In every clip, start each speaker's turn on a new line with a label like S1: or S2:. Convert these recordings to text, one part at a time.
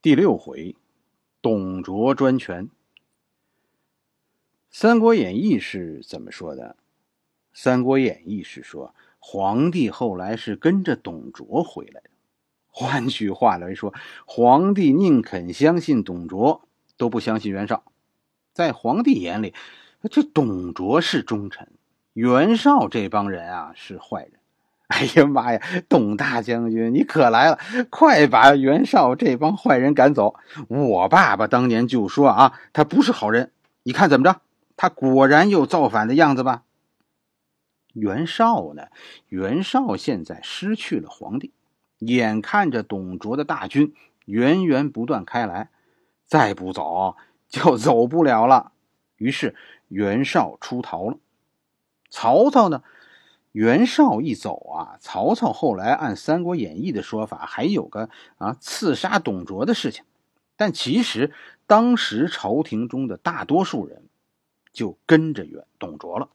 S1: 第六回，董卓专权。《三国演义》是怎么说的？《三国演义》是说，皇帝后来是跟着董卓回来的。换句话来说，皇帝宁肯相信董卓，都不相信袁绍。在皇帝眼里，这董卓是忠臣，袁绍这帮人啊是坏人。哎呀妈呀，董大将军，你可来了！快把袁绍这帮坏人赶走！我爸爸当年就说啊，他不是好人。你看怎么着？他果然又造反的样子吧？袁绍呢？袁绍现在失去了皇帝，眼看着董卓的大军源源不断开来，再不走就走不了了。于是袁绍出逃了。曹操呢？袁绍一走啊，曹操后来按《三国演义》的说法，还有个啊刺杀董卓的事情。但其实当时朝廷中的大多数人就跟着袁董卓了，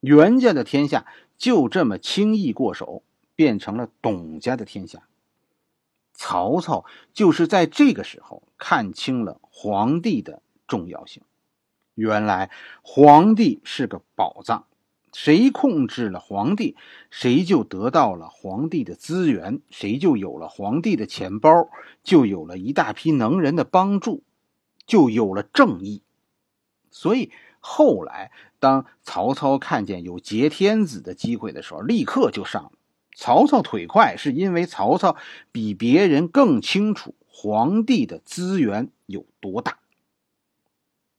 S1: 袁家的天下就这么轻易过手，变成了董家的天下。曹操就是在这个时候看清了皇帝的重要性。原来皇帝是个宝藏。谁控制了皇帝，谁就得到了皇帝的资源，谁就有了皇帝的钱包，就有了一大批能人的帮助，就有了正义。所以后来，当曹操看见有劫天子的机会的时候，立刻就上了。曹操腿快，是因为曹操比别人更清楚皇帝的资源有多大。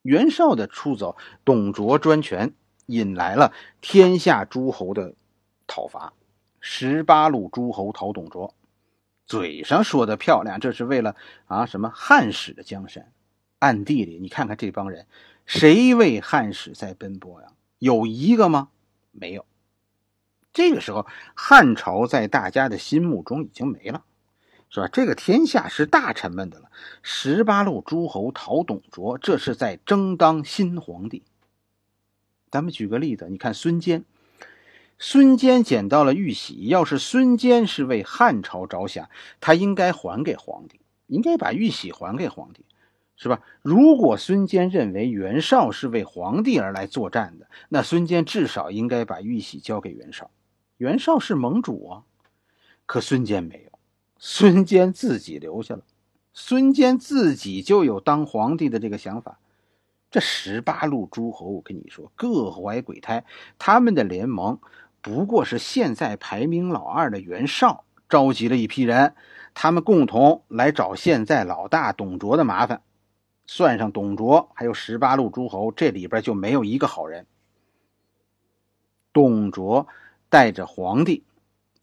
S1: 袁绍的出走，董卓专权。引来了天下诸侯的讨伐，十八路诸侯讨董卓，嘴上说的漂亮，这是为了啊什么汉室的江山，暗地里你看看这帮人，谁为汉室在奔波呀？有一个吗？没有。这个时候，汉朝在大家的心目中已经没了，是吧？这个天下是大臣们的了，十八路诸侯讨董卓，这是在争当新皇帝。咱们举个例子，你看孙坚，孙坚捡到了玉玺。要是孙坚是为汉朝着想，他应该还给皇帝，应该把玉玺还给皇帝，是吧？如果孙坚认为袁绍是为皇帝而来作战的，那孙坚至少应该把玉玺交给袁绍。袁绍是盟主啊，可孙坚没有，孙坚自己留下了，孙坚自己就有当皇帝的这个想法。这十八路诸侯，我跟你说，各怀鬼胎。他们的联盟不过是现在排名老二的袁绍召集了一批人，他们共同来找现在老大董卓的麻烦。算上董卓，还有十八路诸侯，这里边就没有一个好人。董卓带着皇帝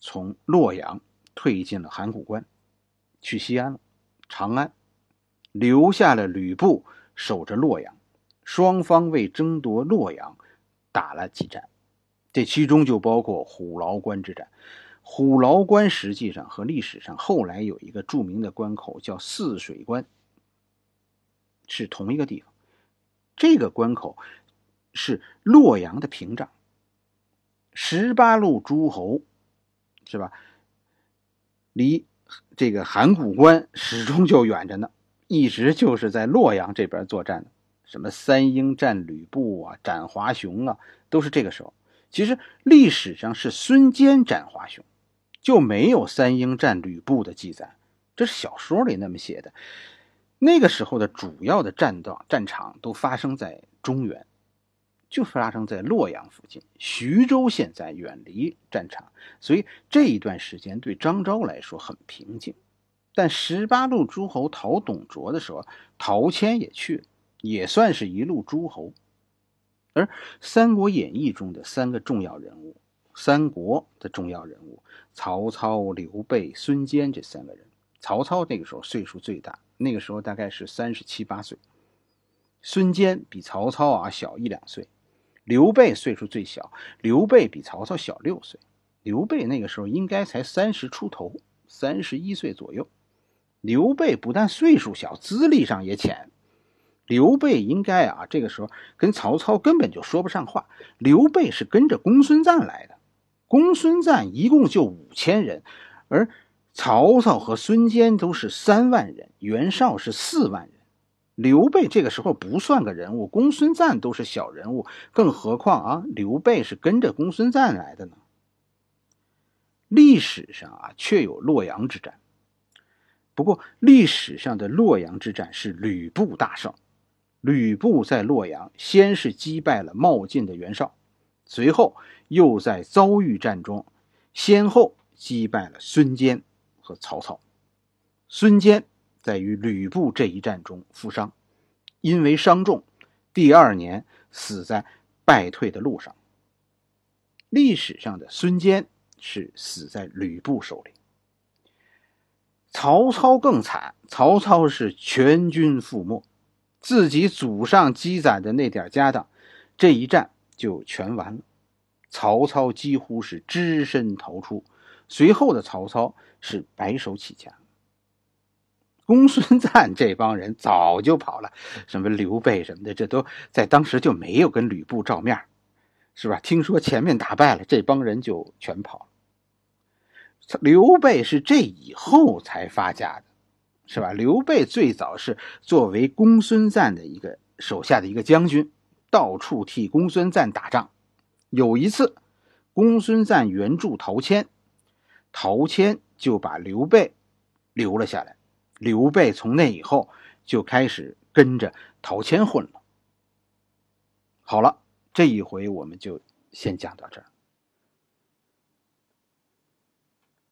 S1: 从洛阳退进了函谷关，去西安了，长安，留下了吕布守着洛阳。双方为争夺洛阳打了几战，这其中就包括虎牢关之战。虎牢关实际上和历史上后来有一个著名的关口叫泗水关，是同一个地方。这个关口是洛阳的屏障，十八路诸侯是吧？离这个函谷关始终就远着呢，一直就是在洛阳这边作战的。什么三英战吕布啊，斩华雄啊，都是这个时候。其实历史上是孙坚斩华雄，就没有三英战吕布的记载。这是小说里那么写的。那个时候的主要的战斗战场都发生在中原，就发生在洛阳附近。徐州现在远离战场，所以这一段时间对张昭来说很平静。但十八路诸侯讨董卓的时候，陶谦也去了。也算是一路诸侯，而《三国演义》中的三个重要人物，三国的重要人物曹操、刘备、孙坚这三个人。曹操那个时候岁数最大，那个时候大概是三十七八岁。孙坚比曹操啊小一两岁。刘备岁数最小，刘备比曹操小六岁。刘备那个时候应该才三十出头，三十一岁左右。刘备不但岁数小，资历上也浅。刘备应该啊，这个时候跟曹操根本就说不上话。刘备是跟着公孙瓒来的，公孙瓒一共就五千人，而曹操和孙坚都是三万人，袁绍是四万人。刘备这个时候不算个人物，公孙瓒都是小人物，更何况啊，刘备是跟着公孙瓒来的呢。历史上啊，确有洛阳之战。不过，历史上的洛阳之战是吕布大胜。吕布在洛阳先是击败了冒进的袁绍，随后又在遭遇战中先后击败了孙坚和曹操。孙坚。在与吕布这一战中负伤，因为伤重，第二年死在败退的路上。历史上的孙坚是死在吕布手里。曹操更惨，曹操是全军覆没，自己祖上积攒的那点家当，这一战就全完了。曹操几乎是只身逃出，随后的曹操是白手起家。公孙瓒这帮人早就跑了，什么刘备什么的，这都在当时就没有跟吕布照面，是吧？听说前面打败了，这帮人就全跑了。刘备是这以后才发家的，是吧？刘备最早是作为公孙瓒的一个手下的一个将军，到处替公孙瓒打仗。有一次，公孙瓒援助陶谦，陶谦就把刘备留了下来。刘备从那以后就开始跟着陶谦混了。好了，这一回我们就先讲到这儿。